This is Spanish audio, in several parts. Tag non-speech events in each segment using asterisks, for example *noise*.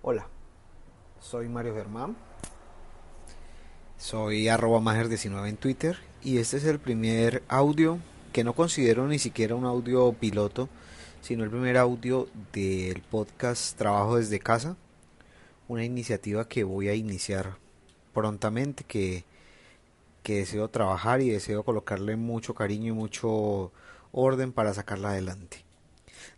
Hola, soy Mario Germán. Soy arroba mager19 en Twitter y este es el primer audio que no considero ni siquiera un audio piloto, sino el primer audio del podcast Trabajo desde casa, una iniciativa que voy a iniciar prontamente, que, que deseo trabajar y deseo colocarle mucho cariño y mucho orden para sacarla adelante.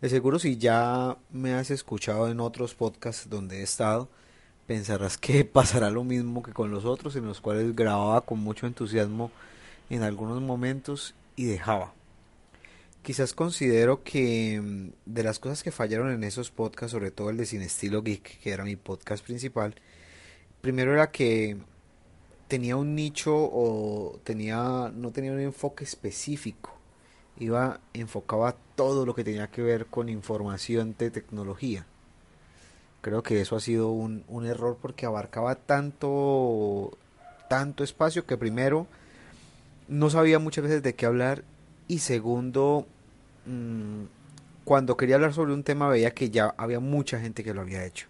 De seguro si ya me has escuchado en otros podcasts donde he estado, pensarás que *laughs* pasará lo mismo que con los otros en los cuales grababa con mucho entusiasmo en algunos momentos y dejaba. Quizás considero que mm, de las cosas que fallaron en esos podcasts, sobre todo el de Sin Estilo Geek, que era mi podcast principal, primero era que tenía un nicho o tenía no tenía un enfoque específico iba enfocaba todo lo que tenía que ver con información de tecnología. Creo que eso ha sido un, un error porque abarcaba tanto, tanto espacio que primero no sabía muchas veces de qué hablar y segundo, mm, cuando quería hablar sobre un tema veía que ya había mucha gente que lo había hecho.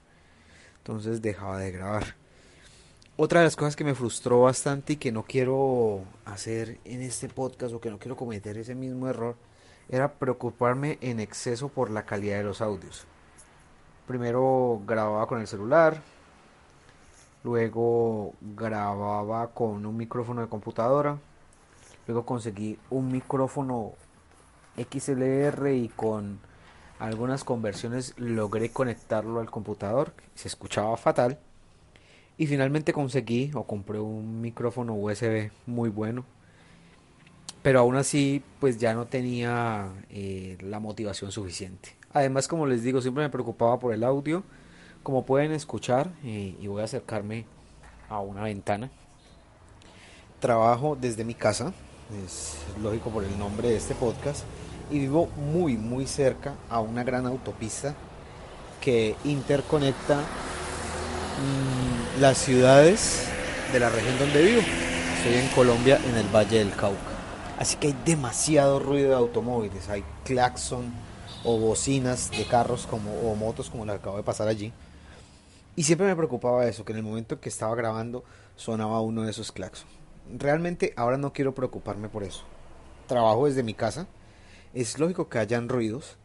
Entonces dejaba de grabar. Otra de las cosas que me frustró bastante y que no quiero hacer en este podcast o que no quiero cometer ese mismo error era preocuparme en exceso por la calidad de los audios. Primero grababa con el celular, luego grababa con un micrófono de computadora, luego conseguí un micrófono XLR y con algunas conversiones logré conectarlo al computador, se escuchaba fatal y finalmente conseguí o compré un micrófono USB muy bueno. Pero aún así, pues ya no tenía eh, la motivación suficiente. Además, como les digo, siempre me preocupaba por el audio. Como pueden escuchar, eh, y voy a acercarme a una ventana. Trabajo desde mi casa, es lógico por el nombre de este podcast, y vivo muy, muy cerca a una gran autopista que interconecta Mm, las ciudades de la región donde vivo. Estoy en Colombia, en el Valle del Cauca. Así que hay demasiado ruido de automóviles. Hay claxon o bocinas de carros como, o motos como la que acabo de pasar allí. Y siempre me preocupaba eso, que en el momento en que estaba grabando sonaba uno de esos claxon. Realmente ahora no quiero preocuparme por eso. Trabajo desde mi casa. Es lógico que hayan ruidos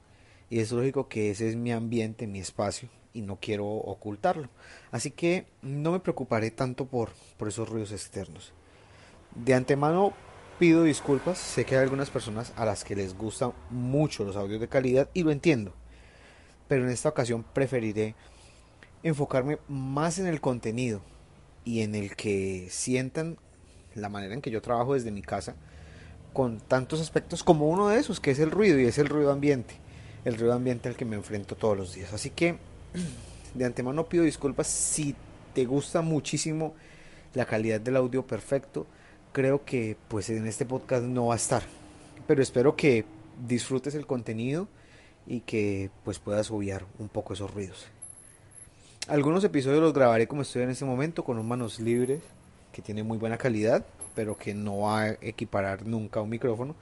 y es lógico que ese es mi ambiente, mi espacio y no quiero ocultarlo. Así que no me preocuparé tanto por, por esos ruidos externos. De antemano pido disculpas, sé que hay algunas personas a las que les gustan mucho los audios de calidad y lo entiendo. Pero en esta ocasión preferiré enfocarme más en el contenido y en el que sientan la manera en que yo trabajo desde mi casa con tantos aspectos como uno de esos, que es el ruido y es el ruido ambiente, el ruido ambiente al que me enfrento todos los días. Así que de antemano pido disculpas si te gusta muchísimo la calidad del audio perfecto. Creo que pues en este podcast no va a estar. Pero espero que disfrutes el contenido y que pues puedas obviar un poco esos ruidos. Algunos episodios los grabaré como estoy en este momento con un manos libres que tiene muy buena calidad, pero que no va a equiparar nunca un micrófono.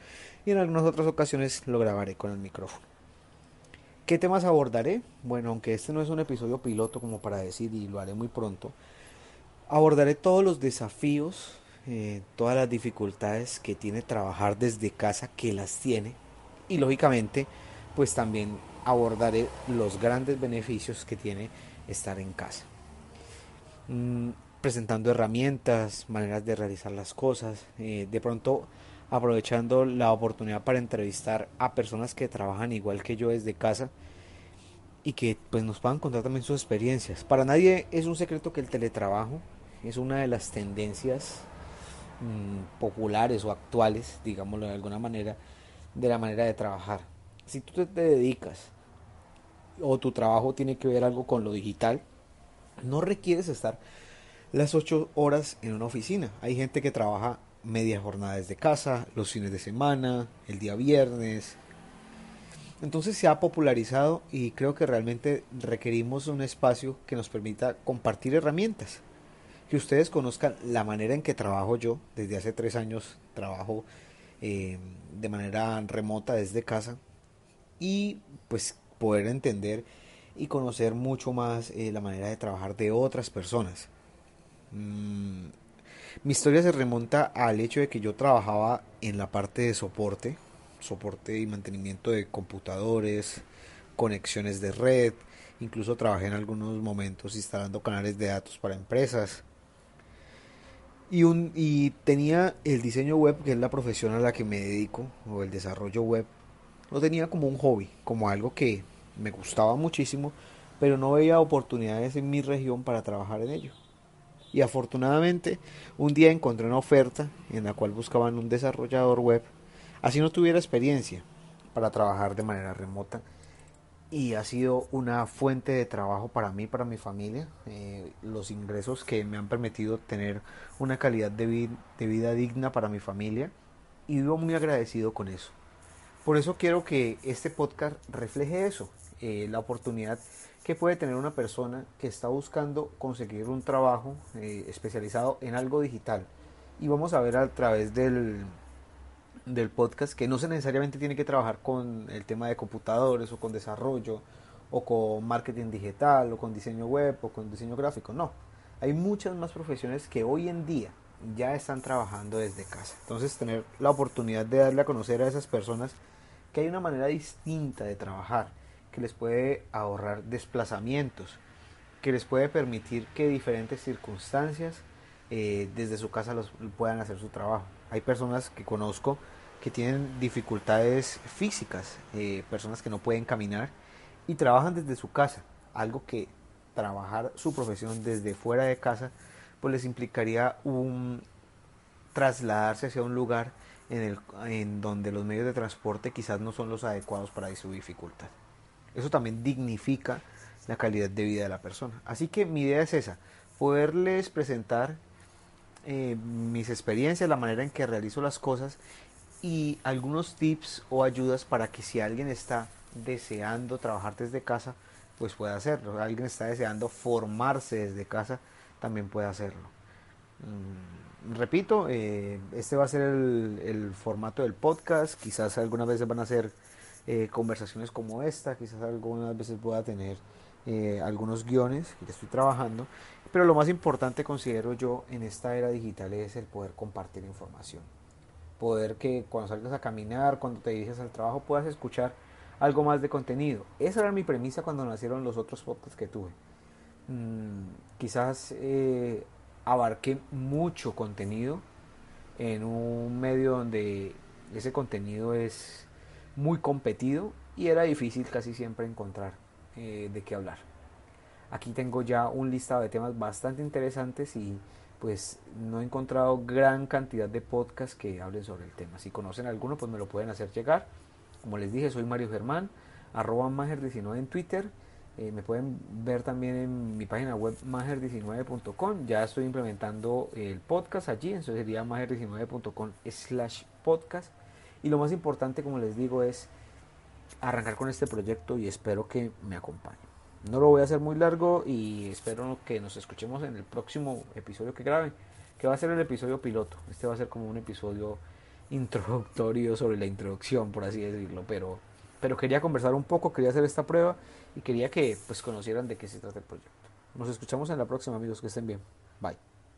Y en algunas otras ocasiones lo grabaré con el micrófono. ¿Qué temas abordaré? Bueno, aunque este no es un episodio piloto como para decir y lo haré muy pronto, abordaré todos los desafíos, eh, todas las dificultades que tiene trabajar desde casa, que las tiene, y lógicamente, pues también abordaré los grandes beneficios que tiene estar en casa. Mm, presentando herramientas, maneras de realizar las cosas, eh, de pronto aprovechando la oportunidad para entrevistar a personas que trabajan igual que yo desde casa y que pues nos puedan contar también sus experiencias. Para nadie es un secreto que el teletrabajo es una de las tendencias mm, populares o actuales, digámoslo de alguna manera, de la manera de trabajar. Si tú te dedicas o tu trabajo tiene que ver algo con lo digital, no requieres estar las ocho horas en una oficina. Hay gente que trabaja media jornada desde casa, los fines de semana, el día viernes. Entonces se ha popularizado y creo que realmente requerimos un espacio que nos permita compartir herramientas. Que ustedes conozcan la manera en que trabajo yo. Desde hace tres años trabajo eh, de manera remota desde casa. Y pues poder entender y conocer mucho más eh, la manera de trabajar de otras personas. Mm, mi historia se remonta al hecho de que yo trabajaba en la parte de soporte, soporte y mantenimiento de computadores, conexiones de red, incluso trabajé en algunos momentos instalando canales de datos para empresas. Y, un, y tenía el diseño web, que es la profesión a la que me dedico, o el desarrollo web, lo tenía como un hobby, como algo que me gustaba muchísimo, pero no veía oportunidades en mi región para trabajar en ello y afortunadamente un día encontré una oferta en la cual buscaban un desarrollador web, así no tuviera experiencia para trabajar de manera remota. Y ha sido una fuente de trabajo para mí, para mi familia, eh, los ingresos que me han permitido tener una calidad de, vida digna para mi familia. Y vivo muy agradecido con eso. Por eso quiero que este podcast refleje eso, eh, la oportunidad que puede tener una persona que está buscando conseguir un trabajo eh, especializado en algo digital. Y vamos a ver a través del, del podcast que no se necesariamente tiene que trabajar con el tema de computadores o con desarrollo o con marketing digital o con diseño web o con diseño gráfico. No, hay muchas más profesiones que hoy en día ya están trabajando desde casa. Entonces tener la oportunidad de darle a conocer a esas personas que hay una manera distinta de trabajar que les puede ahorrar desplazamientos, que les puede permitir que diferentes circunstancias eh, desde su casa los, puedan hacer su trabajo. Hay personas que conozco que tienen dificultades físicas, eh, personas que no pueden caminar y trabajan desde su casa, algo que trabajar su profesión desde fuera de casa pues les implicaría un trasladarse hacia un lugar en, el, en donde los medios de transporte quizás no son los adecuados para su dificultad. Eso también dignifica la calidad de vida de la persona. Así que mi idea es esa, poderles presentar eh, mis experiencias, la manera en que realizo las cosas y algunos tips o ayudas para que si alguien está deseando trabajar desde casa, pues pueda hacerlo. Alguien está deseando formarse desde casa, también puede hacerlo. Mm, repito, eh, este va a ser el, el, formato del podcast. Quizás algunas veces van a ser eh, conversaciones como esta, quizás algunas veces pueda tener eh, algunos guiones que estoy trabajando, pero lo más importante considero yo en esta era digital es el poder compartir información, poder que cuando salgas a caminar, cuando te diriges al trabajo puedas escuchar algo más de contenido. Esa era mi premisa cuando nacieron los otros podcasts que tuve. Mm, quizás eh, abarqué mucho contenido en un medio donde ese contenido es muy competido y era difícil casi siempre encontrar eh, de qué hablar. Aquí tengo ya un listado de temas bastante interesantes y pues no he encontrado gran cantidad de podcasts que hablen sobre el tema. Si conocen alguno, pues me lo pueden hacer llegar. Como les dije, soy Mario Germán, arroba mager19 en Twitter. Eh, me pueden ver también en mi página web mager19.com. Ya estoy implementando el podcast allí, entonces sería mager19.com slash podcast. Y lo más importante, como les digo, es arrancar con este proyecto y espero que me acompañen. No lo voy a hacer muy largo y espero que nos escuchemos en el próximo episodio que grabe, que va a ser el episodio piloto. Este va a ser como un episodio introductorio sobre la introducción, por así decirlo, pero pero quería conversar un poco, quería hacer esta prueba y quería que pues conocieran de qué se trata el proyecto. Nos escuchamos en la próxima, amigos, que estén bien. Bye.